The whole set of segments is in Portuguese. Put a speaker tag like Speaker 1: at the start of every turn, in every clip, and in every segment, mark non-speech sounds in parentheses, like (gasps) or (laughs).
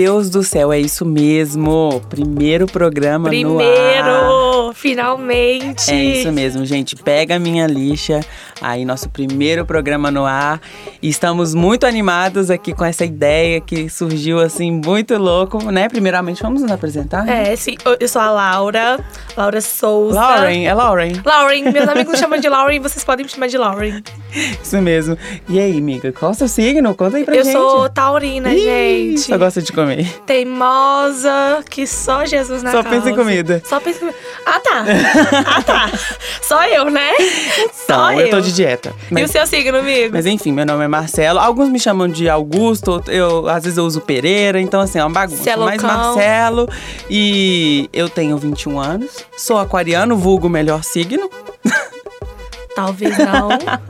Speaker 1: Deus do céu, é isso mesmo. Primeiro programa
Speaker 2: Primeiro,
Speaker 1: no ar.
Speaker 2: Finalmente.
Speaker 1: É isso mesmo, gente. Pega a minha lixa. Aí, nosso primeiro programa no ar. E estamos muito animados aqui com essa ideia que surgiu assim, muito louco, né? Primeiramente, vamos nos apresentar?
Speaker 2: É, sim. Eu sou a Laura, Laura Souza.
Speaker 1: Lauren, é Lauren.
Speaker 2: Lauren, meus (laughs) amigos me chamam de Lauren, vocês podem me chamar de Lauren.
Speaker 1: Isso mesmo. E aí, amiga, qual é o seu signo? Conta aí pra
Speaker 2: eu
Speaker 1: gente.
Speaker 2: sou taurina,
Speaker 1: Ih,
Speaker 2: gente.
Speaker 1: Só gosta de comer.
Speaker 2: Teimosa, que só Jesus na
Speaker 1: Só
Speaker 2: causa.
Speaker 1: pensa em comida.
Speaker 2: Só pensa em comida. Ah, tá. ah, tá. Só eu, né? Só
Speaker 1: Então, eu tô de dieta.
Speaker 2: E
Speaker 1: Mas,
Speaker 2: o seu signo, amigo?
Speaker 1: mas enfim, meu nome é Marcelo. Alguns me chamam de Augusto, eu às vezes eu uso Pereira, então assim, é uma bagunça.
Speaker 2: Você é
Speaker 1: Mas. Marcelo e eu tenho 21 anos, sou aquariano, vulgo melhor signo. (laughs)
Speaker 2: Talvez não.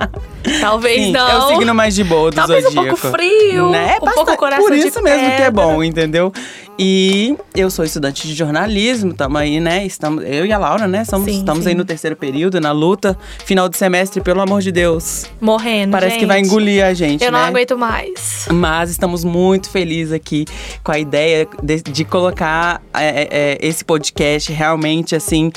Speaker 2: (laughs) Talvez
Speaker 1: Sim,
Speaker 2: não.
Speaker 1: é o signo mais de boa do
Speaker 2: Talvez um
Speaker 1: zodíaco.
Speaker 2: pouco frio,
Speaker 1: Né?
Speaker 2: um pouco
Speaker 1: Bastante-
Speaker 2: coração
Speaker 1: Por isso mesmo que é
Speaker 2: pedra.
Speaker 1: bom, entendeu? E eu sou estudante de jornalismo, estamos aí, né? Estamos, eu e a Laura, né? Somos,
Speaker 2: Sim,
Speaker 1: estamos
Speaker 2: sim.
Speaker 1: aí no terceiro período, na luta. Final de semestre, pelo amor de Deus.
Speaker 2: Morrendo,
Speaker 1: Parece que vai
Speaker 2: gente.
Speaker 1: engolir a gente,
Speaker 2: Eu
Speaker 1: né?
Speaker 2: não aguento mais.
Speaker 1: Mas estamos muito felizes aqui com a ideia de, de colocar é, é, esse podcast realmente assim,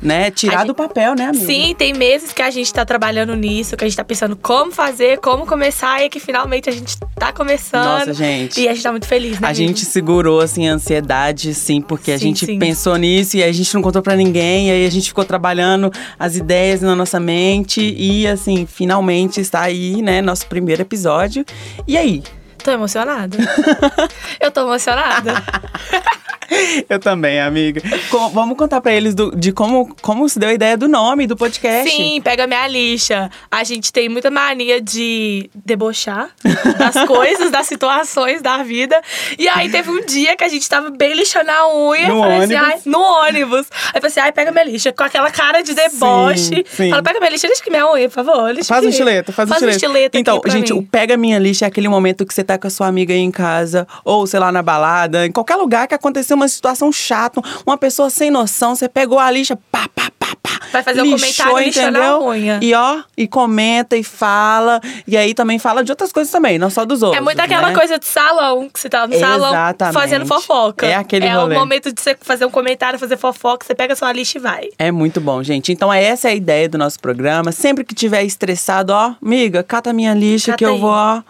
Speaker 1: né? Tirar
Speaker 2: A
Speaker 1: do papel, né, amiga?
Speaker 2: Sim, tem meses que a gente tá trabalhando nisso, que a gente tá pensando como fazer, como começar, e que finalmente a gente tá começando.
Speaker 1: Nossa, gente.
Speaker 2: E a gente tá muito feliz, né?
Speaker 1: A gente segurou, assim, a ansiedade, sim, porque a
Speaker 2: Sim,
Speaker 1: gente
Speaker 2: sim.
Speaker 1: pensou nisso e a gente não contou pra ninguém. E aí a gente ficou trabalhando as ideias na nossa mente. E, assim, finalmente está aí, né, nosso primeiro episódio. E aí?
Speaker 2: Tô emocionada. (laughs) eu tô emocionada. (laughs) (laughs)
Speaker 1: Eu também, amiga. Co- vamos contar pra eles do- de como, como se deu a ideia do nome do podcast.
Speaker 2: Sim, pega minha lixa. A gente tem muita mania de debochar (laughs) das coisas, das situações da vida. E aí teve um dia que a gente tava bem lixando a unha.
Speaker 1: No
Speaker 2: falei assim,
Speaker 1: ônibus.
Speaker 2: ai, no ônibus. Aí eu falei assim, ai, pega minha lixa. Com aquela cara de deboche.
Speaker 1: Sim, sim.
Speaker 2: Fala, pega minha lixa, deixa que minha unha, por favor. Lixa
Speaker 1: Faz um estileto, faz um
Speaker 2: faz um
Speaker 1: estileto.
Speaker 2: estileto
Speaker 1: Então, gente,
Speaker 2: mim.
Speaker 1: o Pega Minha Lixa é aquele momento que você tá com a sua amiga aí em casa, ou sei lá, na balada, em qualquer lugar que aconteceu uma situação chata, uma pessoa sem noção, você pegou a lixa, pá, pá, pá, pá.
Speaker 2: Vai fazer um
Speaker 1: lixou,
Speaker 2: comentário lixando a
Speaker 1: entendeu?
Speaker 2: unha.
Speaker 1: E ó, e comenta e fala. E aí também fala de outras coisas também, não só dos outros.
Speaker 2: É muito aquela
Speaker 1: né?
Speaker 2: coisa de salão, que você tá no salão
Speaker 1: Exatamente.
Speaker 2: fazendo fofoca.
Speaker 1: É aquele
Speaker 2: É
Speaker 1: rolê.
Speaker 2: o momento de você fazer um comentário, fazer fofoca, você pega sua lixa e vai.
Speaker 1: É muito bom, gente. Então, essa é a ideia do nosso programa. Sempre que tiver estressado, ó, amiga, cata minha lixa
Speaker 2: Cata
Speaker 1: que eu
Speaker 2: aí.
Speaker 1: vou, ó,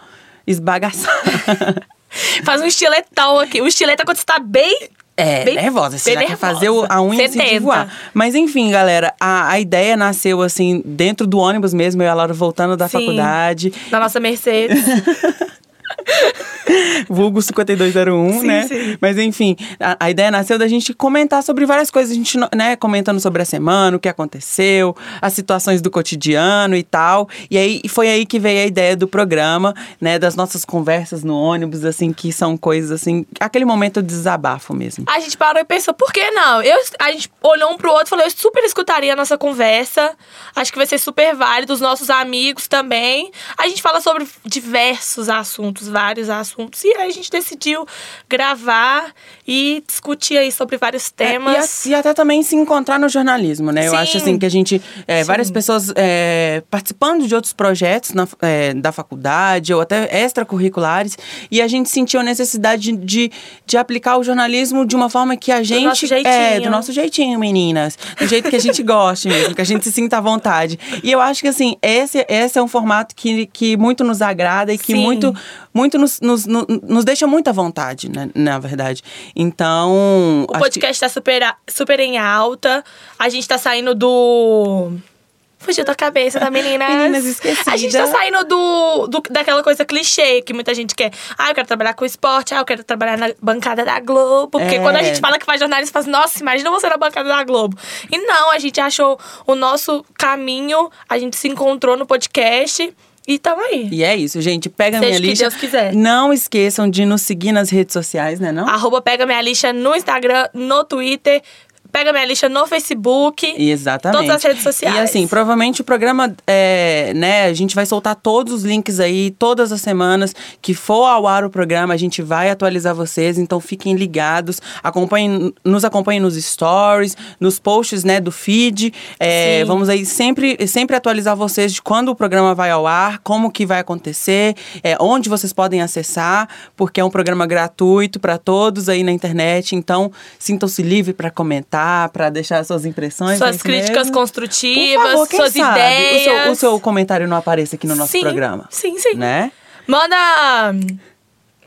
Speaker 1: esbagaçar. (laughs) (laughs)
Speaker 2: Faz um estiletão aqui. O estileto é quando você tá bem.
Speaker 1: É,
Speaker 2: bem-
Speaker 1: nervosa. Você já quer fazer a
Speaker 2: nervosa.
Speaker 1: unha assim de voar. Mas enfim, galera, a, a ideia nasceu assim, dentro do ônibus mesmo, eu e a Laura voltando da
Speaker 2: Sim.
Speaker 1: faculdade.
Speaker 2: Na nossa Mercedes. (laughs) (laughs)
Speaker 1: Vulgo 5201,
Speaker 2: Sim,
Speaker 1: né?
Speaker 2: sim.
Speaker 1: Mas enfim, a, a ideia nasceu da gente comentar sobre várias coisas. A gente, né, comentando sobre a semana, o que aconteceu, as situações do cotidiano e tal. E aí foi aí que veio a ideia do programa, né? Das nossas conversas no ônibus, assim, que são coisas assim. Aquele momento de desabafo mesmo.
Speaker 2: A gente parou e pensou, por que não? Eu, a gente olhou um pro outro e falou, eu super escutaria a nossa conversa. Acho que vai ser super válido, os nossos amigos também. A gente fala sobre diversos assuntos, vários assuntos. E aí a gente decidiu gravar e discutir aí sobre vários temas.
Speaker 1: É, e, e até também se encontrar no jornalismo, né? Eu
Speaker 2: Sim.
Speaker 1: acho assim que a gente. é, várias pessoas é, participando de outros projetos na, é, da faculdade ou até extracurriculares, e a gente sentiu a necessidade de, de aplicar o jornalismo de uma forma que a gente.
Speaker 2: nosso
Speaker 1: É,
Speaker 2: jeitinho.
Speaker 1: do nosso jeitinho, meninas. Do jeito que a gente goste mesmo, que a gente se sinta à vontade. E eu acho que assim, esse, esse é um formato que, que muito nos agrada e que
Speaker 2: Sim.
Speaker 1: muito, muito nos, nos, nos, nos deixa muito à vontade, né, na verdade. Então.
Speaker 2: O
Speaker 1: que-
Speaker 2: podcast tá super, a- super em alta. A gente tá saindo do. Fugiu da cabeça da menina.
Speaker 1: Meninas esquecidas.
Speaker 2: A gente tá saindo do, do- daquela coisa clichê que muita gente quer. Ah, eu quero trabalhar com esporte. Ah, eu quero trabalhar na bancada da Globo. Porque
Speaker 1: É.
Speaker 2: quando a gente fala que faz jornalismo, fala assim, nossa, imagina você na bancada da Globo. E não, a gente achou o nosso caminho, a gente se encontrou no podcast e tamo aí.
Speaker 1: E é isso, gente. Pega
Speaker 2: Seja
Speaker 1: minha
Speaker 2: que
Speaker 1: lixa.
Speaker 2: Deus quiser.
Speaker 1: Não esqueçam de nos seguir nas redes sociais, né? Não?
Speaker 2: Arroba Pega Minha Lixa no Instagram, no Twitter. Pega minha lista no Facebook.
Speaker 1: Exatamente.
Speaker 2: Todas as redes sociais.
Speaker 1: E assim, provavelmente o programa, é, né, a gente vai soltar todos os links aí, todas as semanas que for ao ar o programa, a gente vai atualizar vocês, então fiquem ligados, acompanhem, nos acompanhem nos stories, nos posts, né, do feed. É, vamos aí sempre, sempre atualizar vocês de quando o programa vai ao ar, como que vai acontecer, é, onde vocês podem acessar, porque é um programa gratuito para todos aí na internet, então sintam-se livres para comentar, para deixar suas impressões.
Speaker 2: Suas
Speaker 1: é
Speaker 2: críticas
Speaker 1: mesmo?
Speaker 2: construtivas,
Speaker 1: favor,
Speaker 2: suas
Speaker 1: sabe
Speaker 2: ideias.
Speaker 1: O seu, o seu comentário não apareça aqui no nosso
Speaker 2: Sim,
Speaker 1: programa.
Speaker 2: Sim, sim.
Speaker 1: Né?
Speaker 2: Manda.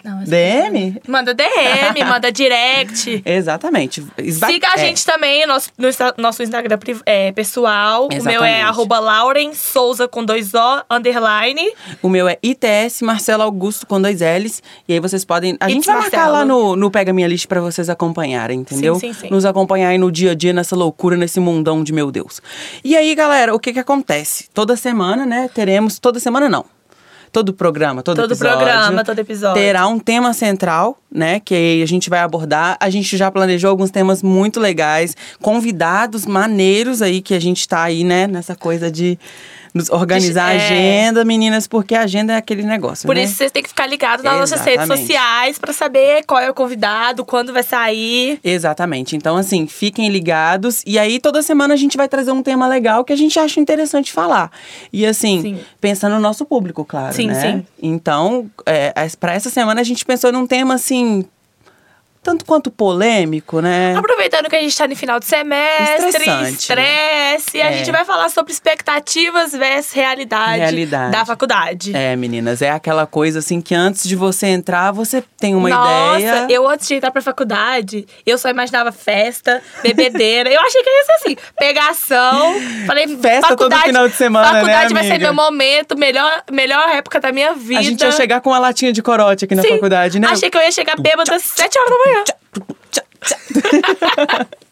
Speaker 2: Não,
Speaker 1: DM?
Speaker 2: Manda DM, (laughs) manda direct.
Speaker 1: Exatamente. Esba-
Speaker 2: Siga a
Speaker 1: é,
Speaker 2: gente também nosso, no nosso Instagram é, pessoal. O meu é
Speaker 1: Exatamente.
Speaker 2: arroba Lauren Souza com dois O, underline.
Speaker 1: O meu é ITS Marcelo Augusto com dois L's. E aí vocês podem. A
Speaker 2: It's
Speaker 1: gente vai marcar
Speaker 2: Marcelo.
Speaker 1: lá no, no Pega Minha Lista pra vocês acompanharem, entendeu?
Speaker 2: Sim, sim, sim.
Speaker 1: Nos acompanhar aí no dia a dia, nessa loucura, nesse mundão de meu Deus. E aí, galera, o que que acontece? Toda semana, né? Teremos. Toda semana não. Todo programa, todo,
Speaker 2: Todo
Speaker 1: episódio.
Speaker 2: programa, todo episódio.
Speaker 1: Terá um tema central, né? Que a gente vai abordar. A gente já planejou alguns temas muito legais, convidados maneiros aí que a gente tá aí, né? Nessa coisa de nos organizar a
Speaker 2: É.
Speaker 1: agenda, meninas, porque a agenda é aquele negócio.
Speaker 2: Por
Speaker 1: né?
Speaker 2: isso vocês têm que ficar ligados nas nossas redes
Speaker 1: Exatamente.
Speaker 2: sociais pra saber qual é o convidado, quando vai sair.
Speaker 1: Exatamente. Então, assim, fiquem ligados. E aí, toda semana a gente vai trazer um tema legal que a gente acha interessante falar. E, assim,
Speaker 2: Sim.
Speaker 1: pensando no nosso público, claro.
Speaker 2: Sim,
Speaker 1: né?
Speaker 2: sim.
Speaker 1: Então, é, as- pra essa semana a gente pensou num tema, assim. Tanto quanto polêmico, né?
Speaker 2: Aproveitando que a gente tá no final de semestre, estresse, a
Speaker 1: É.
Speaker 2: gente vai falar sobre expectativas versus realidade,
Speaker 1: Realidade.
Speaker 2: da faculdade.
Speaker 1: É, meninas, é aquela coisa assim que antes de você entrar, você tem uma
Speaker 2: Nossa,
Speaker 1: ideia.
Speaker 2: eu antes de entrar pra faculdade, eu só imaginava festa, bebedeira. eu achei que ia ser assim, pegação. Falei,
Speaker 1: Festa todo
Speaker 2: faculdade,
Speaker 1: final de semana, né,
Speaker 2: Faculdade vai ser meu momento, melhor, melhor época da minha vida.
Speaker 1: A gente ia chegar com uma latinha de corote aqui na
Speaker 2: Sim,
Speaker 1: faculdade, né?
Speaker 2: Achei que eu ia chegar bêbada às 7 horas da manhã.
Speaker 1: ちゃ、ちゃ、(laughs)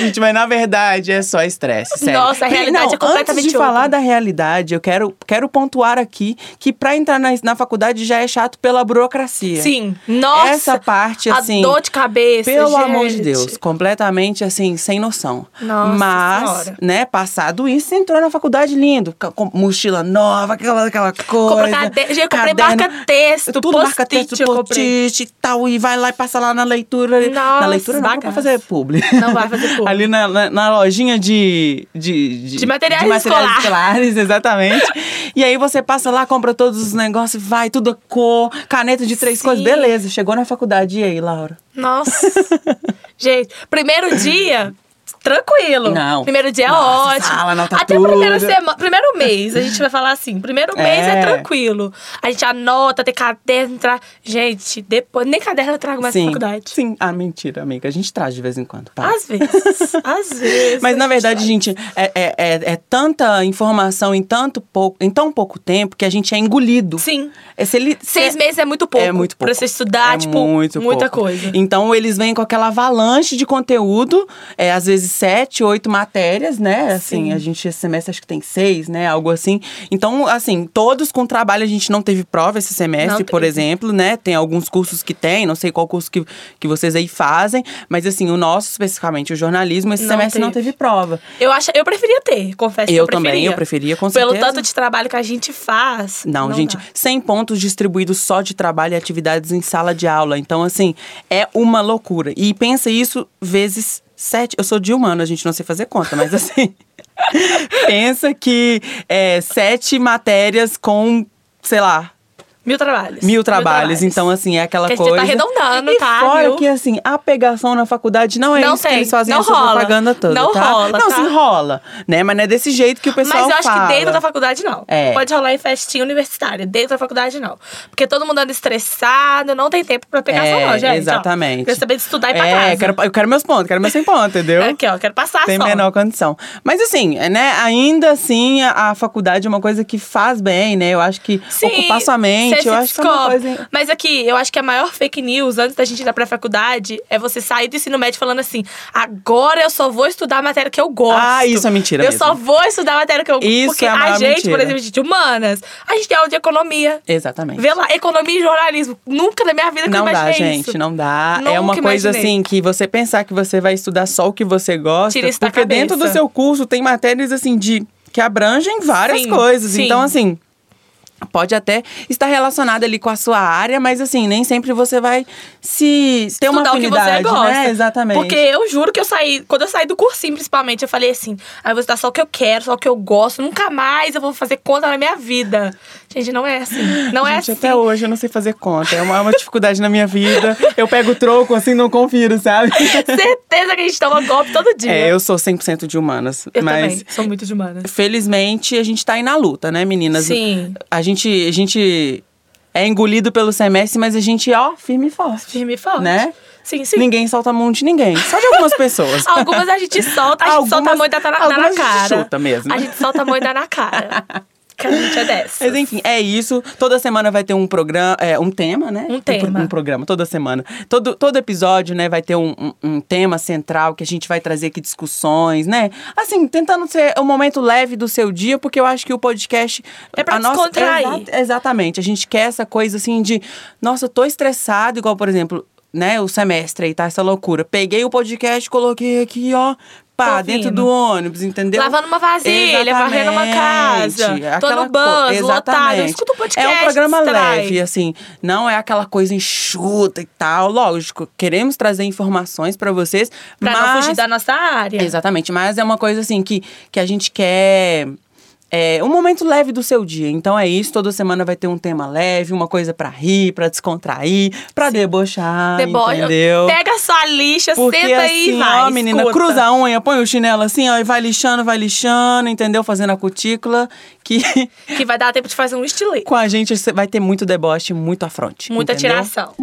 Speaker 1: Gente, mas na verdade é só estresse, sério.
Speaker 2: Nossa, a realidade
Speaker 1: não,
Speaker 2: é completamente
Speaker 1: Antes de
Speaker 2: outra.
Speaker 1: falar da realidade, eu quero, quero pontuar aqui que pra entrar na, na faculdade já é chato pela burocracia.
Speaker 2: Sim, nossa.
Speaker 1: Essa parte, assim,
Speaker 2: A dor de cabeça,
Speaker 1: Pelo amor de
Speaker 2: gente.
Speaker 1: Deus, completamente assim, sem noção.
Speaker 2: Nossa
Speaker 1: Mas,
Speaker 2: Senhora.
Speaker 1: né, passado isso, você entrou na faculdade lindo, com mochila nova, aquela, aquela coisa.
Speaker 2: Cade... Gente, eu comprei
Speaker 1: caderno,
Speaker 2: marca-texto,
Speaker 1: tudo marca texto, post-it e tal, e vai lá e passa lá na leitura. na
Speaker 2: Nossa,
Speaker 1: leitura não, não vai fazer publi. (laughs)
Speaker 2: Não vai fazer (laughs) publi.
Speaker 1: Ali na, na, na lojinha de, de,
Speaker 2: De materiais
Speaker 1: materiais
Speaker 2: escolar.
Speaker 1: escolares, (laughs) exatamente. e aí você passa lá, compra todos os negócios, vai, tudo a cor, caneta de três
Speaker 2: Sim.
Speaker 1: cores, beleza. Chegou na faculdade, e aí, Laura?
Speaker 2: Nossa. gente, primeiro dia, tranquilo.
Speaker 1: Não.
Speaker 2: Primeiro dia é
Speaker 1: Nossa,
Speaker 2: ótimo.
Speaker 1: sala, anota
Speaker 2: Até o primeiro,
Speaker 1: tudo.
Speaker 2: sema... primeiro mês, a gente vai falar assim. Primeiro mês é
Speaker 1: É.
Speaker 2: tranquilo. A gente anota, tem caderno, tra... Gente, depois. Nem caderno eu trago mais
Speaker 1: sim,
Speaker 2: faculdade.
Speaker 1: sim. Ah, mentira, amiga. A gente traz de vez em quando, tá?
Speaker 2: Às vezes. (laughs) às vezes.
Speaker 1: Mas na
Speaker 2: gente
Speaker 1: verdade,
Speaker 2: vai.
Speaker 1: gente, é, é, é, é tanta informação em tanto pouco, em tão pouco tempo que a gente é engolido.
Speaker 2: Sim.
Speaker 1: É, se ele-
Speaker 2: Seis
Speaker 1: se-
Speaker 2: meses é muito pouco.
Speaker 1: É muito pouco.
Speaker 2: Pra você estudar,
Speaker 1: É
Speaker 2: tipo,
Speaker 1: muito
Speaker 2: muita
Speaker 1: pouco.
Speaker 2: coisa.
Speaker 1: Então eles vêm com aquela avalanche de conteúdo, é, às vezes sete, oito matérias, né? Assim,
Speaker 2: Sim.
Speaker 1: a gente esse semestre acho que tem seis, né? Algo assim. Então, assim, todos com trabalho a gente não teve prova esse semestre,
Speaker 2: Não
Speaker 1: por
Speaker 2: teve.
Speaker 1: exemplo, né? Tem alguns cursos que tem, não sei qual curso que, que vocês aí fazem, mas assim, o nosso especificamente, o jornalismo, esse
Speaker 2: Não
Speaker 1: semestre não
Speaker 2: teve.
Speaker 1: teve prova.
Speaker 2: Eu, acho, eu preferia ter, confesso
Speaker 1: Eu
Speaker 2: eu preferia.
Speaker 1: também, eu preferia, com
Speaker 2: Pelo
Speaker 1: certeza.
Speaker 2: tanto de trabalho que a gente faz.
Speaker 1: Não, gente,
Speaker 2: dá.
Speaker 1: 100 pontos distribuídos só de trabalho e atividades em sala de aula. Então, assim, é uma loucura. E pensa isso vezes sete. Eu sou de humano, a gente não sei fazer conta, mas assim. (laughs) pensa que é, sete matérias com, sei lá,
Speaker 2: Mil trabalhos.
Speaker 1: mil trabalhos. Então, assim, é aquela
Speaker 2: Que a gente
Speaker 1: coisa.
Speaker 2: tá arredondando,
Speaker 1: e
Speaker 2: tá,
Speaker 1: Fora que, assim, a pegação na faculdade não é
Speaker 2: Não
Speaker 1: isso que
Speaker 2: tem,
Speaker 1: eles fazem
Speaker 2: não
Speaker 1: essa
Speaker 2: rola.
Speaker 1: propaganda toda.
Speaker 2: Não
Speaker 1: tá?
Speaker 2: rola,
Speaker 1: Não,
Speaker 2: tá?
Speaker 1: sim, rola. Né? Mas não é desse jeito que o pessoal
Speaker 2: Mas eu acho
Speaker 1: fala.
Speaker 2: que dentro da faculdade não.
Speaker 1: É.
Speaker 2: Pode rolar em festinha universitária. Dentro da faculdade não. Porque todo mundo anda estressado, não tem tempo pra pegação,
Speaker 1: É,
Speaker 2: não, gente. ó.
Speaker 1: exatamente.
Speaker 2: Quero saber de estudar e pra
Speaker 1: é,
Speaker 2: casa.
Speaker 1: Quero, eu quero meus pontos, quero meus 100 pontos, entendeu?
Speaker 2: Aqui, ó, quero passar
Speaker 1: Tem
Speaker 2: só.
Speaker 1: menor condição. Mas assim, né, ainda assim, a, a faculdade é uma coisa que faz bem, né? Eu acho que
Speaker 2: Sim,
Speaker 1: ocupar sua mente, Exatamente,
Speaker 2: se
Speaker 1: eu acho que é uma
Speaker 2: descobre.
Speaker 1: coisa.
Speaker 2: Mas aqui, eu acho que a maior fake news antes da gente ir pra faculdade é você sair do ensino médio falando assim: agora eu só vou estudar a matéria que eu gosto.
Speaker 1: Ah, isso é mentira
Speaker 2: Eu
Speaker 1: mesmo.
Speaker 2: só vou estudar a matéria que eu gosto.
Speaker 1: Isso
Speaker 2: Porque
Speaker 1: é a
Speaker 2: a, gente,
Speaker 1: mentira.
Speaker 2: por exemplo, de humanas, a gente tem aula de economia.
Speaker 1: Exatamente.
Speaker 2: Vê lá, economia e jornalismo. Nunca na minha vida que
Speaker 1: Não
Speaker 2: eu
Speaker 1: dá,
Speaker 2: imaginei
Speaker 1: gente,
Speaker 2: isso.
Speaker 1: não dá. é uma coisa
Speaker 2: imaginei.
Speaker 1: assim que você pensar que você vai estudar só o que você gosta,
Speaker 2: Tira isso
Speaker 1: porque dentro do seu curso tem matérias assim de que abrangem várias
Speaker 2: Sim,
Speaker 1: coisas.
Speaker 2: sim.
Speaker 1: Então assim, pode até estar relacionado ali com a sua área, mas assim, nem sempre você vai se ter uma
Speaker 2: Estudar o que você
Speaker 1: afinidade,
Speaker 2: gosta.
Speaker 1: né? Exatamente.
Speaker 2: Porque eu juro que eu saí, quando eu saí do cursinho, principalmente, eu falei assim: ah, eu vou estudar só o que eu quero, só o que eu gosto, nunca mais eu vou fazer conta na minha vida. Gente, não é assim. Não é
Speaker 1: Gente,
Speaker 2: assim.
Speaker 1: até hoje eu não sei fazer conta. É uma, é uma dificuldade na minha vida. Eu pego troco assim, não confiro, sabe? (laughs)
Speaker 2: Certeza que a gente toma golpe todo dia.
Speaker 1: É, eu sou 100% de humanas.
Speaker 2: Eu
Speaker 1: mas
Speaker 2: também, sou muito de humanas.
Speaker 1: felizmente a gente tá aí na luta, né, meninas?
Speaker 2: Sim.
Speaker 1: A gente, a gente é engolido pelo semestre, mas a gente, ó, firme e forte.
Speaker 2: Firme e forte.
Speaker 1: Né?
Speaker 2: Sim, sim.
Speaker 1: Ninguém solta a mão de ninguém. Só de algumas pessoas. (laughs)
Speaker 2: Algumas a gente solta, a gente solta a
Speaker 1: Algumas-
Speaker 2: mão e dá, na- dá na
Speaker 1: algumas a gente
Speaker 2: cara.
Speaker 1: chuta mesmo.
Speaker 2: A gente solta a mão e dá na cara. (laughs) Que a gente é dessa.
Speaker 1: Mas enfim, é isso. Toda semana vai ter um programa, é, um tema, né?
Speaker 2: Um tema.
Speaker 1: Um, programa, toda semana. Todo, todo episódio, né, vai ter um, um- um tema central que a gente vai trazer aqui discussões, né? Assim, tentando ser um momento leve do seu dia, porque eu acho que o podcast.
Speaker 2: É pra
Speaker 1: a nossa-
Speaker 2: descontrair.
Speaker 1: Exa- exatamente. A gente quer essa coisa assim de, nossa, tô estressado, igual, por exemplo, né, o semestre aí, tá? Essa loucura. Peguei o podcast, coloquei aqui, ó. Pá,
Speaker 2: Tô
Speaker 1: dentro
Speaker 2: ouvindo.
Speaker 1: do ônibus, entendeu?
Speaker 2: Lavando uma vasilha, varrendo uma casa.
Speaker 1: Exatamente.
Speaker 2: Tô no
Speaker 1: Aquela
Speaker 2: bus, lotado. Escuto um podcast,
Speaker 1: É um programa leve, assim. Não é aquela coisa enxuta e tal. Lógico, queremos trazer informações pra vocês.
Speaker 2: Pra
Speaker 1: mas...
Speaker 2: não fugir da nossa área.
Speaker 1: Exatamente, mas é uma coisa assim que, que a gente quer. É um momento leve do seu dia. Então é isso, toda semana vai ter um tema leve, uma coisa pra rir, pra descontrair, pra debochar,
Speaker 2: Debocha.
Speaker 1: entendeu?
Speaker 2: Pega sua lixa,
Speaker 1: Porque
Speaker 2: senta aí
Speaker 1: assim,
Speaker 2: e vai.
Speaker 1: ó, menina,
Speaker 2: escuta.
Speaker 1: cruza a unha, põe o chinelo assim, ó, e vai lixando, vai lixando, entendeu? Fazendo a cutícula, que
Speaker 2: Que vai dar tempo de fazer um estilete.
Speaker 1: com a gente vai ter muito deboche, muito afronte.
Speaker 2: Muita
Speaker 1: entendeu?
Speaker 2: tiração.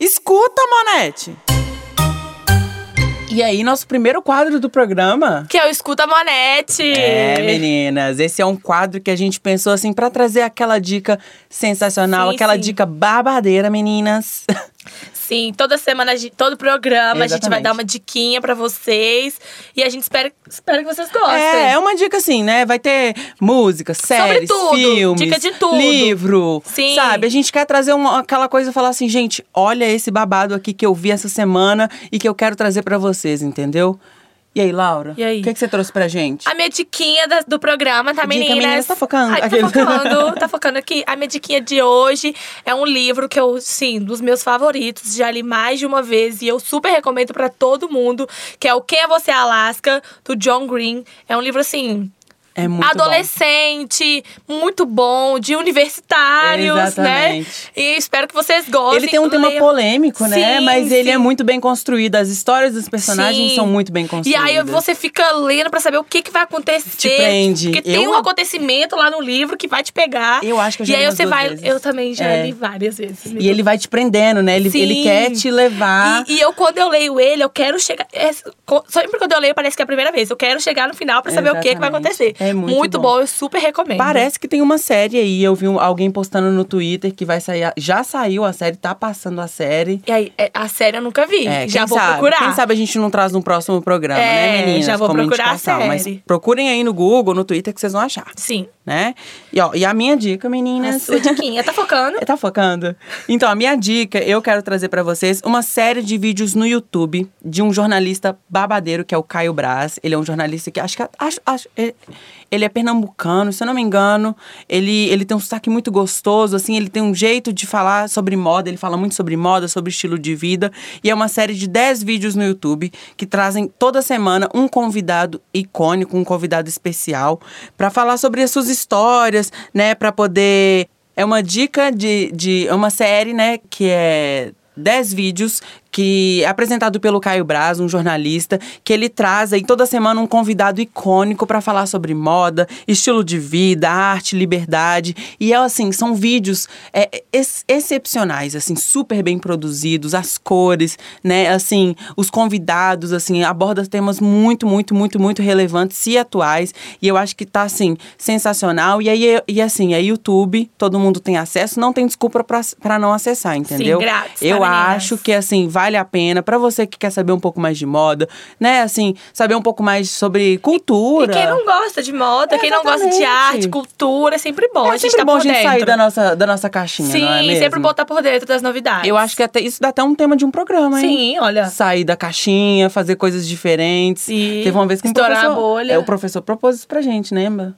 Speaker 1: Escuta, Monete! E aí, nosso primeiro quadro do programa.
Speaker 2: Que é o Escuta Monete.
Speaker 1: É, meninas, esse é um quadro que a gente pensou assim pra trazer aquela dica sensacional,
Speaker 2: Sim,
Speaker 1: aquela
Speaker 2: sim.
Speaker 1: dica babadeira, meninas. (laughs)
Speaker 2: Sim, toda semana, todo programa, a gente vai
Speaker 1: Exatamente.
Speaker 2: dar uma diquinha pra vocês. E a gente espera, espera que vocês gostem.
Speaker 1: É, é uma dica assim, né? Vai ter música, séries,
Speaker 2: tudo,
Speaker 1: filmes,
Speaker 2: dica de tudo.
Speaker 1: livro,
Speaker 2: Sim.
Speaker 1: sabe? A gente quer trazer uma- aquela coisa e falar assim, gente, olha esse babado aqui que eu vi essa semana e que eu quero trazer pra vocês, entendeu? E aí, Laura?
Speaker 2: E aí?
Speaker 1: O que, que você trouxe pra gente?
Speaker 2: A minha diquinha da- do programa, tá,
Speaker 1: Dica,
Speaker 2: meninas?
Speaker 1: meninas, tá focando.
Speaker 2: Ai, tá focando, (laughs) tá focando aqui. A minha diquinha de hoje é um livro que eu, sim, dos meus favoritos. Já li mais de uma vez e eu super recomendo pra todo mundo, que é o Quem é Você, Alaska, do John Green. É um livro, assim...
Speaker 1: É muito bom.
Speaker 2: adolescente, muito bom, de universitários,
Speaker 1: Exatamente.
Speaker 2: né? E espero que vocês gostem.
Speaker 1: Ele tem um tema
Speaker 2: Leiam.
Speaker 1: polêmico, né?
Speaker 2: Sim,
Speaker 1: Mas ele
Speaker 2: sim.
Speaker 1: é muito bem construído. As histórias dos personagens
Speaker 2: Sim.
Speaker 1: são muito bem
Speaker 2: E
Speaker 1: construídas.
Speaker 2: aí você fica lendo pra saber o que, que vai acontecer.
Speaker 1: Te prende.
Speaker 2: Porque tem
Speaker 1: Eu-
Speaker 2: um acontecimento lá no livro que vai te pegar.
Speaker 1: Eu acho que eu já
Speaker 2: E aí você
Speaker 1: duas
Speaker 2: vai.
Speaker 1: vezes.
Speaker 2: Eu também já
Speaker 1: É.
Speaker 2: li várias vezes.
Speaker 1: E ele vai te prendendo, né? Ele, ele quer te levar.
Speaker 2: E, e eu, quando eu leio ele, eu quero chegar. é, sempre quando eu leio, parece que é a primeira vez. Eu quero chegar no final pra saber o que, que vai
Speaker 1: Exatamente.
Speaker 2: acontecer.
Speaker 1: É muito
Speaker 2: bom.
Speaker 1: bom.
Speaker 2: eu super recomendo.
Speaker 1: Parece que tem uma série aí. Eu vi alguém postando no Twitter que vai sair. Já saiu a série, tá passando a série.
Speaker 2: E aí, é, a série eu nunca vi.
Speaker 1: É,
Speaker 2: já vou
Speaker 1: sabe,
Speaker 2: procurar.
Speaker 1: Quem sabe a gente não traz no próximo programa,
Speaker 2: É,
Speaker 1: né, meninas?
Speaker 2: já vou procurar a
Speaker 1: indicação. Mas
Speaker 2: série.
Speaker 1: procurem aí no Google, no Twitter, que vocês vão achar,
Speaker 2: Sim.
Speaker 1: Né? E, ó, e a minha dica,
Speaker 2: A
Speaker 1: meninas.
Speaker 2: sua diquinha. Tá focando? (laughs)
Speaker 1: Tá focando? Então, a minha dica, eu quero trazer pra vocês uma série de vídeos no YouTube de um jornalista babadeiro, que é o Caio Braz. Ele é um jornalista que acho que. Acho, acho, ele- ele é pernambucano, se eu não me engano. Ele, ele tem um sotaque muito gostoso, assim, ele tem um jeito de falar sobre moda. Ele fala muito sobre moda, sobre estilo de vida. E é uma série de 10 vídeos no YouTube que trazem toda semana um convidado icônico, um convidado especial, pra falar sobre as suas histórias, né? Pra poder é uma dica de, de é uma série, né, que é 10 vídeos que é apresentado pelo Caio Braz, um jornalista, que ele traz aí toda semana um convidado icônico para falar sobre moda, estilo de vida, arte, liberdade. E é assim, são vídeos é, ex excepcionais, assim, super bem produzidos, as cores, né? Assim, os convidados, assim, abordam temas muito, muito, muito, muito relevantes e atuais. E eu acho que tá, assim, sensacional. E aí, e assim, é YouTube, todo mundo tem acesso, não tem desculpa para não acessar, entendeu?
Speaker 2: Sim, grátis,
Speaker 1: eu acho que, assim, vale a pena para você que quer saber um pouco mais de moda, né? Assim, saber um pouco mais sobre cultura.
Speaker 2: E quem não gosta de moda,
Speaker 1: É,
Speaker 2: quem não gosta de arte, cultura, é sempre bom.
Speaker 1: é
Speaker 2: a gente tá
Speaker 1: bom
Speaker 2: por
Speaker 1: a gente
Speaker 2: dentro.
Speaker 1: sair da nossa, da nossa caixinha,
Speaker 2: Sim,
Speaker 1: não é mesmo?
Speaker 2: sempre botar por dentro das novidades.
Speaker 1: Eu acho que até, isso dá até um tema de um programa, hein?
Speaker 2: Sim, olha.
Speaker 1: Sair da caixinha, fazer coisas diferentes. Teve uma vez que um
Speaker 2: Estourar a
Speaker 1: professor,
Speaker 2: bolha.
Speaker 1: É, o professor propôs isso pra gente, lembra?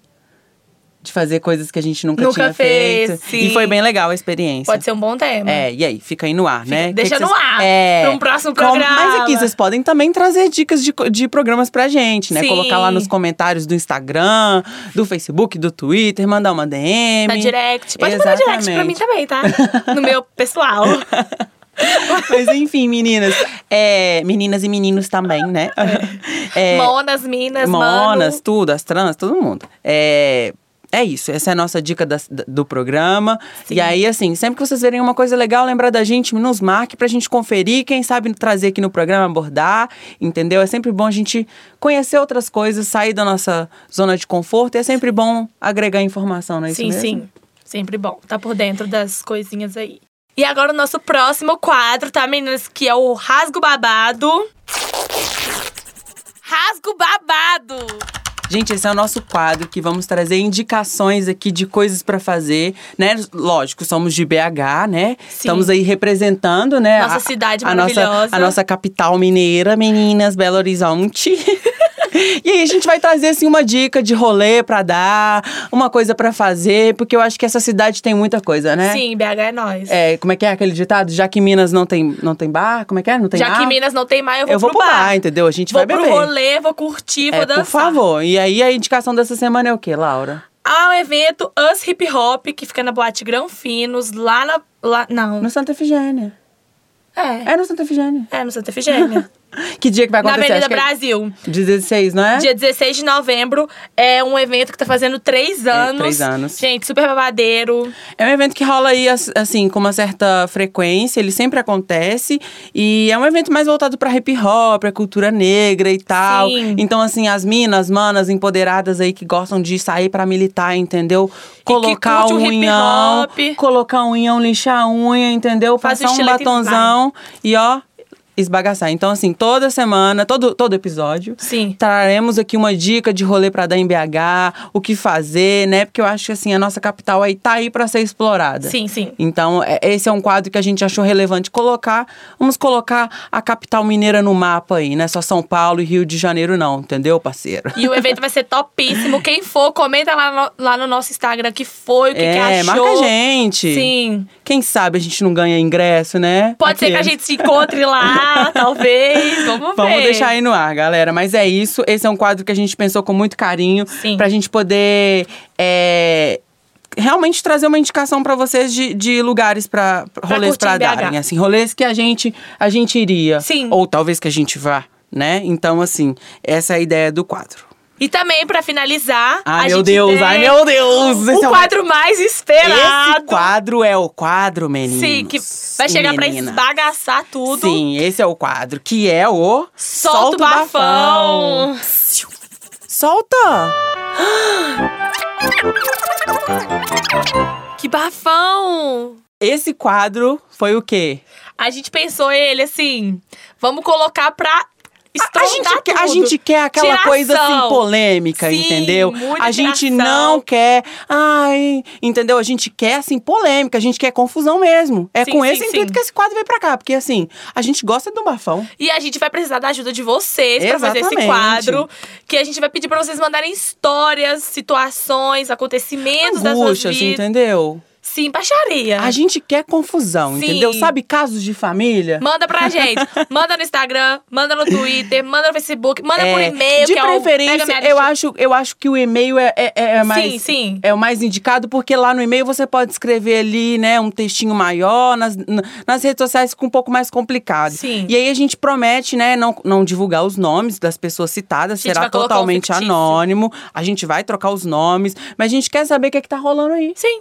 Speaker 1: De fazer coisas que a gente nunca,
Speaker 2: Nunca
Speaker 1: tinha
Speaker 2: fez,
Speaker 1: feito.
Speaker 2: sim.
Speaker 1: E foi bem legal a experiência.
Speaker 2: Pode ser um bom tema.
Speaker 1: É, e aí, fica aí no ar, né?
Speaker 2: deixa
Speaker 1: Que que
Speaker 2: no
Speaker 1: vocês-
Speaker 2: ar,
Speaker 1: É.
Speaker 2: pra um próximo
Speaker 1: Como-
Speaker 2: programa.
Speaker 1: Mas aqui, vocês podem também trazer dicas de, de programas pra gente, né?
Speaker 2: Sim.
Speaker 1: Colocar lá nos comentários do Instagram, do Facebook, do Twitter, mandar uma DM.
Speaker 2: Na direct. Pode mandar direct pra mim também, tá? (laughs) No meu pessoal. (laughs)
Speaker 1: Mas enfim, meninas. é, meninas e meninos também, né? (laughs) É,
Speaker 2: Monas, minas,
Speaker 1: monas,
Speaker 2: mano.
Speaker 1: tudo, as trans, todo mundo. É. É isso, essa é a nossa dica da- do programa.
Speaker 2: Sim.
Speaker 1: E aí, assim, sempre que vocês verem uma coisa legal, lembrar da gente, nos marque pra gente conferir, quem sabe trazer aqui no programa, abordar, entendeu? É sempre bom a gente conhecer outras coisas, sair da nossa zona de conforto. E é sempre bom agregar informação, não é isso
Speaker 2: Sim,
Speaker 1: mesmo?
Speaker 2: sim. Sempre bom. Tá por dentro das coisinhas aí. E agora o nosso próximo quadro, tá, meninas? Que é o Rasgo Babado. Rasgo Babado!
Speaker 1: Gente, esse é o nosso quadro que vamos trazer indicações aqui de coisas pra fazer, né? Lógico, somos de BH, né?
Speaker 2: Sim.
Speaker 1: Estamos aí representando, né?
Speaker 2: Nossa
Speaker 1: a-
Speaker 2: cidade
Speaker 1: a nossa,
Speaker 2: maravilhosa.
Speaker 1: a nossa capital mineira, meninas, Belo Horizonte. (laughs) (laughs) e aí a gente vai trazer assim uma dica de rolê pra dar, uma coisa pra fazer, porque eu acho que essa cidade tem muita coisa, né?
Speaker 2: Sim, BH é nós.
Speaker 1: É, como é que é aquele ditado? Já que Minas não tem, não tem bar, como é que é? Não tem
Speaker 2: Já
Speaker 1: bar?
Speaker 2: que Minas não tem mais, eu vou,
Speaker 1: eu vou
Speaker 2: pro
Speaker 1: pro
Speaker 2: bar.
Speaker 1: bar, entendeu? A gente
Speaker 2: Vou
Speaker 1: vai
Speaker 2: pro
Speaker 1: beber.
Speaker 2: rolê, vou curtir, vou
Speaker 1: É,
Speaker 2: dançar.
Speaker 1: por favor. E aí a indicação dessa semana é o quê, Laura?
Speaker 2: Há um evento Us Hip Hop, que fica na Boate Granfinos, lá na... Lá, não.
Speaker 1: No Santa Efigênia.
Speaker 2: É.
Speaker 1: É no Santa Efigênia.
Speaker 2: É, no Santa Efigênia. (laughs)
Speaker 1: Que dia que vai
Speaker 2: na
Speaker 1: acontecer?
Speaker 2: Avenida
Speaker 1: Acho que é
Speaker 2: Brasil.
Speaker 1: 16, não é?
Speaker 2: Dia 16 de novembro. É um evento que tá fazendo três anos.
Speaker 1: três anos.
Speaker 2: Gente, super babadeiro.
Speaker 1: É um evento que rola aí, as- assim, com uma certa frequência, ele sempre acontece. E é um evento mais voltado pra hip hop, pra cultura negra e tal.
Speaker 2: Sim.
Speaker 1: Então, assim, as minas, manas empoderadas aí que gostam de sair pra militar, entendeu? Colocar um unhão,
Speaker 2: hop.
Speaker 1: colocar um unhão, lixar a unha, entendeu?
Speaker 2: Faz
Speaker 1: Passar um
Speaker 2: e
Speaker 1: batonzão e ó, esbagaçar. Então, assim, toda semana, todo, todo episódio,
Speaker 2: Sim.
Speaker 1: Traremos aqui uma dica de rolê pra dar em BH, o que fazer, né? Porque eu acho que assim, a nossa capital aí tá aí pra ser explorada.
Speaker 2: Sim, sim.
Speaker 1: Então, é- esse é um quadro que a gente achou relevante colocar. Vamos colocar a capital mineira no mapa aí, não é só São Paulo e Rio de Janeiro, não, entendeu, parceiro?
Speaker 2: E o evento vai ser topíssimo. (laughs) Quem for, comenta lá no, lá no nosso Instagram que foi, o que, que
Speaker 1: é,
Speaker 2: achou.
Speaker 1: marca a gente.
Speaker 2: Sim.
Speaker 1: Quem sabe a gente não ganha ingresso, né?
Speaker 2: Pode ser que a
Speaker 1: Aqueles.
Speaker 2: gente se encontre lá, (laughs) talvez. (laughs) Vamos ver.
Speaker 1: Vamos deixar aí no ar, galera. Mas é isso. Esse é um quadro que a gente pensou com muito carinho
Speaker 2: Sim.
Speaker 1: pra gente poder. é, Realmente trazer uma indicação pra vocês de, de lugares pra rolês
Speaker 2: BH.
Speaker 1: darem, assim, rolês que a gente a gente iria,
Speaker 2: Sim.
Speaker 1: ou talvez que a gente vá, né? Então, assim, essa é a ideia do quadro.
Speaker 2: E também, pra finalizar.
Speaker 1: Ai
Speaker 2: a
Speaker 1: meu
Speaker 2: gente
Speaker 1: Deus,
Speaker 2: tem
Speaker 1: ai meu Deus!
Speaker 2: O
Speaker 1: é um-
Speaker 2: quadro mais esperado.
Speaker 1: Esse quadro é o quadro, meninos.
Speaker 2: Sim, que vai chegar pra
Speaker 1: Menina.
Speaker 2: esbagaçar tudo.
Speaker 1: Sim, esse é o quadro, que é o
Speaker 2: Solta o bafão.
Speaker 1: Solta! (gasps)
Speaker 2: Que bafão!
Speaker 1: Esse quadro foi o quê?
Speaker 2: A gente pensou ele assim, vamos colocar pra
Speaker 1: A, gente, quer, a gente quer aquela
Speaker 2: Tiração.
Speaker 1: coisa assim polêmica,
Speaker 2: Sim,
Speaker 1: entendeu? A gente
Speaker 2: tiração.
Speaker 1: não quer, ai, entendeu? A gente quer assim polêmica, a gente quer confusão mesmo. É
Speaker 2: Sim,
Speaker 1: com
Speaker 2: sim,
Speaker 1: esse intuito que esse quadro veio pra cá, porque assim, a gente gosta do bafão.
Speaker 2: E a gente vai precisar da ajuda de vocês pra fazer esse quadro. Que a gente vai pedir pra vocês mandarem histórias, situações, acontecimentos das suas
Speaker 1: Angústias,
Speaker 2: vidas.
Speaker 1: entendeu?
Speaker 2: Sim, baixaria.
Speaker 1: A gente quer confusão,
Speaker 2: Sim.
Speaker 1: entendeu? Sabe casos de família?
Speaker 2: Manda pra (laughs) gente. Manda no Instagram, manda no Twitter, manda no Facebook, manda por
Speaker 1: É,
Speaker 2: e-mail.
Speaker 1: de
Speaker 2: que é o
Speaker 1: preferência, eu acho, eu acho que o e-mail é, é, é mais
Speaker 2: Sim, sim.
Speaker 1: é o mais indicado, porque lá no e-mail você pode escrever ali, né, um textinho maior, nas, nas redes sociais fica um pouco mais complicado.
Speaker 2: Sim.
Speaker 1: E aí a gente promete, né, não, não divulgar os nomes das pessoas citadas, será
Speaker 2: um
Speaker 1: totalmente
Speaker 2: fictício.
Speaker 1: anônimo. A gente vai trocar os nomes, mas a gente quer saber o que é que tá rolando aí.
Speaker 2: Sim.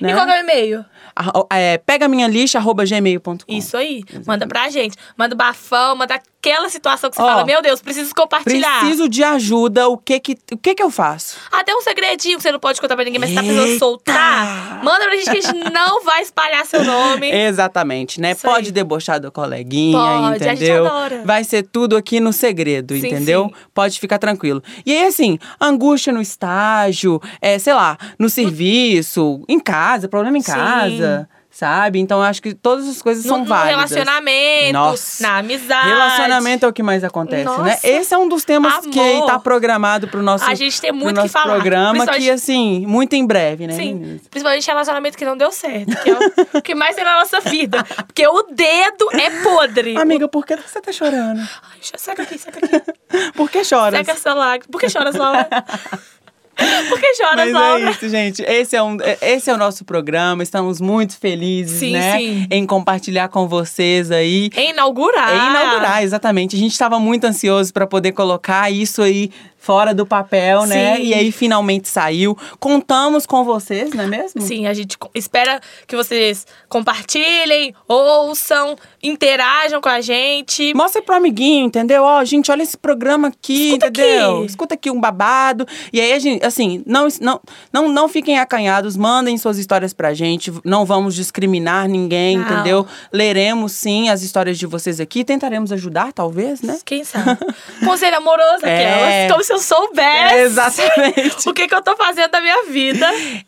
Speaker 1: Né?
Speaker 2: E qual é o e-mail?
Speaker 1: A- É, pega minha lixa, arroba gmail.com.
Speaker 2: Isso aí. Manda pra gente. Manda o bafão, manda aquela situação que você
Speaker 1: Ó,
Speaker 2: fala, meu Deus, preciso compartilhar.
Speaker 1: Preciso de ajuda, o que que, o que que eu faço?
Speaker 2: Até um segredinho que você não pode contar pra ninguém, mas você tá precisando
Speaker 1: Eita!
Speaker 2: soltar. Manda pra gente que a gente não vai espalhar seu nome. (laughs)
Speaker 1: Exatamente, né?
Speaker 2: Isso
Speaker 1: Pode
Speaker 2: aí.
Speaker 1: debochar do coleguinha,
Speaker 2: Pode, a gente
Speaker 1: entendeu?
Speaker 2: adora.
Speaker 1: Vai ser tudo aqui no segredo,
Speaker 2: Sim,
Speaker 1: entendeu?
Speaker 2: sim.
Speaker 1: Pode ficar tranquilo. E aí, assim, angústia no estágio, é, sei lá, no serviço, em casa, problema em
Speaker 2: Sim.
Speaker 1: casa, sabe? Então, acho que todas as coisas
Speaker 2: No,
Speaker 1: são
Speaker 2: no
Speaker 1: válidas.
Speaker 2: relacionamento,
Speaker 1: Nossa.
Speaker 2: na amizade.
Speaker 1: Relacionamento é o que mais acontece, né?
Speaker 2: Nossa.
Speaker 1: Esse é um dos temas que
Speaker 2: Amor.
Speaker 1: tá programado pro nosso,
Speaker 2: A gente tem muito o que falar,
Speaker 1: programa, que assim, muito em breve, né?
Speaker 2: Sim,
Speaker 1: meninas?
Speaker 2: principalmente relacionamento que não deu certo, que é o- o (laughs) que mais tem na nossa vida. Porque o dedo é podre.
Speaker 1: Amiga, por que você tá chorando?
Speaker 2: Ai, seca aqui, seca aqui. (laughs)
Speaker 1: Por que choras?
Speaker 2: Seca essa lágrima. Por que choras, Laura? (laughs) (laughs) Por que choras,
Speaker 1: Mas é isso, gente. Esse é, um, é- esse é o nosso programa. Estamos muito felizes,
Speaker 2: Sim,
Speaker 1: né?
Speaker 2: sim.
Speaker 1: Em compartilhar com vocês aí.
Speaker 2: É inaugurar.
Speaker 1: É inaugurar, exatamente. A gente estava muito ansioso para poder colocar isso aí fora do papel, né?
Speaker 2: Sim.
Speaker 1: E aí finalmente saiu. Contamos com vocês, não é mesmo?
Speaker 2: Sim, a gente espera que vocês compartilhem, ouçam, interajam com a gente.
Speaker 1: Mostra pro amiguinho, entendeu? Ó, gente, olha esse programa aqui,
Speaker 2: Escuta
Speaker 1: entendeu?
Speaker 2: aqui.
Speaker 1: Escuta aqui um babado. E aí, a gente, assim, não, não, não, não fiquem acanhados, mandem suas histórias pra gente. Não vamos discriminar ninguém,
Speaker 2: Não.
Speaker 1: entendeu? Leremos sim as histórias de vocês aqui. Tentaremos ajudar, talvez, né?
Speaker 2: Quem sabe? Conselho amoroso aquelas. (laughs)
Speaker 1: É.
Speaker 2: Como se eu soubesse.
Speaker 1: É, (laughs) exatamente.
Speaker 2: O que, que eu tô fazendo da minha vida.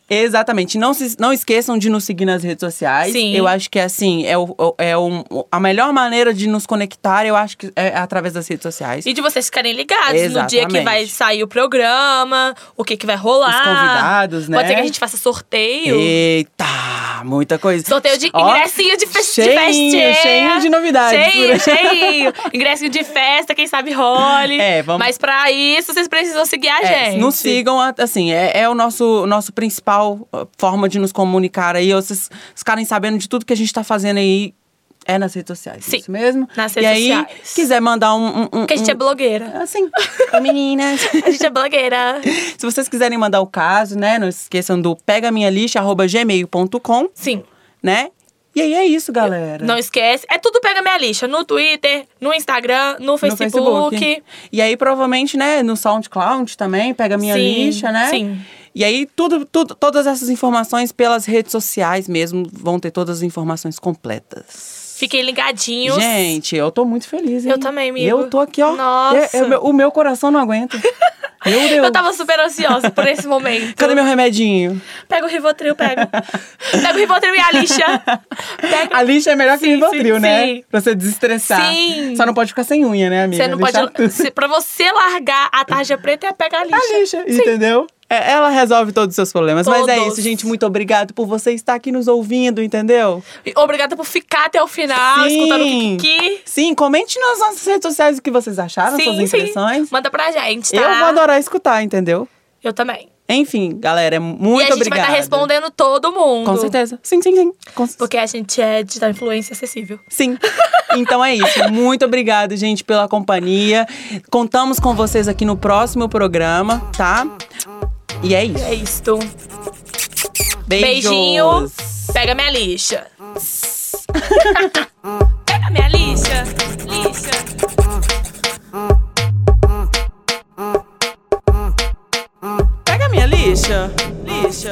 Speaker 1: Exatamente. Não, se, não esqueçam de nos seguir nas redes sociais.
Speaker 2: Sim.
Speaker 1: Eu acho que, assim, é, o, é um- a melhor maneira de nos conectar, eu acho que é através das redes sociais.
Speaker 2: E de vocês ficarem ligados no dia que
Speaker 1: Exatamente.
Speaker 2: vai sair o programa, o que, que vai rolar.
Speaker 1: Os convidados, né?
Speaker 2: Pode ser que a gente faça sorteio.
Speaker 1: Eita, muita coisa.
Speaker 2: Sorteio de
Speaker 1: Ó,
Speaker 2: ingressinho de, fes
Speaker 1: cheinho,
Speaker 2: de festinha.
Speaker 1: cheinho de novidades.
Speaker 2: Cheinho, (laughs) cheinho. Ingressinho de festa, quem sabe role.
Speaker 1: É, vamos-
Speaker 2: Mas pra isso, vocês precisam seguir a
Speaker 1: É,
Speaker 2: gente.
Speaker 1: nos sigam, assim, é, é o nosso, nosso principal forma de nos comunicar aí. Vocês ficarem sabendo de tudo que a gente tá fazendo aí. É nas redes sociais,
Speaker 2: Sim,
Speaker 1: isso mesmo?
Speaker 2: nas
Speaker 1: e
Speaker 2: redes
Speaker 1: aí,
Speaker 2: sociais.
Speaker 1: quiser mandar um... um, um
Speaker 2: Porque a gente é blogueira.
Speaker 1: Assim, Oi, (laughs) meninas.
Speaker 2: A gente é blogueira. (laughs)
Speaker 1: Se vocês quiserem mandar o caso, né? Não esqueçam do pegaminhalixa.gmail.com,
Speaker 2: Sim.
Speaker 1: né? E aí é isso, galera.
Speaker 2: Não esquece. É tudo Pega Minha Lixa. No Twitter, no Instagram, no
Speaker 1: No
Speaker 2: Facebook.
Speaker 1: E aí, provavelmente, né, no SoundCloud também, pega minha
Speaker 2: Sim,
Speaker 1: lixa, né?
Speaker 2: sim.
Speaker 1: E aí, tudo, tudo, todas essas informações pelas redes sociais mesmo vão ter todas as informações completas.
Speaker 2: Fiquem ligadinhos.
Speaker 1: Gente, eu tô muito feliz, hein?
Speaker 2: Eu também, amigo.
Speaker 1: Eu tô aqui, ó.
Speaker 2: Nossa.
Speaker 1: É- é o meu- o meu coração não aguenta. (laughs) Meu Deus.
Speaker 2: Eu tava super ansiosa por esse momento.
Speaker 1: Cadê meu remedinho?
Speaker 2: Pega o Rivotril, pega. (laughs) pega o Rivotril e a lixa. Pega.
Speaker 1: A lixa é melhor que
Speaker 2: Sim,
Speaker 1: o Rivotril,
Speaker 2: sim,
Speaker 1: né?
Speaker 2: sim.
Speaker 1: Pra você desestressar.
Speaker 2: Sim.
Speaker 1: Só não pode ficar sem unha, né, amiga?
Speaker 2: Você não
Speaker 1: Deixar
Speaker 2: pode.
Speaker 1: tudo.
Speaker 2: Pra você largar a tarja preta é pegar a lixa.
Speaker 1: A lixa,
Speaker 2: Sim.
Speaker 1: entendeu? É, ela resolve todos os seus problemas. Mas é
Speaker 2: Todos.
Speaker 1: isso, gente. Muito obrigado por você estar aqui nos ouvindo, entendeu?
Speaker 2: Obrigada por ficar até o final,
Speaker 1: Sim.
Speaker 2: escutando o Kiki.
Speaker 1: Sim, comente nas nossas redes sociais o que vocês acharam, suas
Speaker 2: Sim, sim.
Speaker 1: impressões.
Speaker 2: Manda pra gente, tá?
Speaker 1: Eu vou adorar escutar, entendeu?
Speaker 2: Eu também.
Speaker 1: Enfim, galera, muito
Speaker 2: e a gente
Speaker 1: obrigada.
Speaker 2: vai estar respondendo todo mundo.
Speaker 1: Com certeza. Sim, sim, sim. Com-
Speaker 2: Porque a gente é digital influência acessível.
Speaker 1: Sim. Então é isso. Muito obrigada, gente, pela companhia. Contamos com vocês aqui no próximo programa, tá? E é isso.
Speaker 2: É isto.
Speaker 1: Beijos.
Speaker 2: Beijinho. Pega minha lixa. (laughs) Pega minha lixa. Lixa.
Speaker 1: Pega minha lixa. Lixa.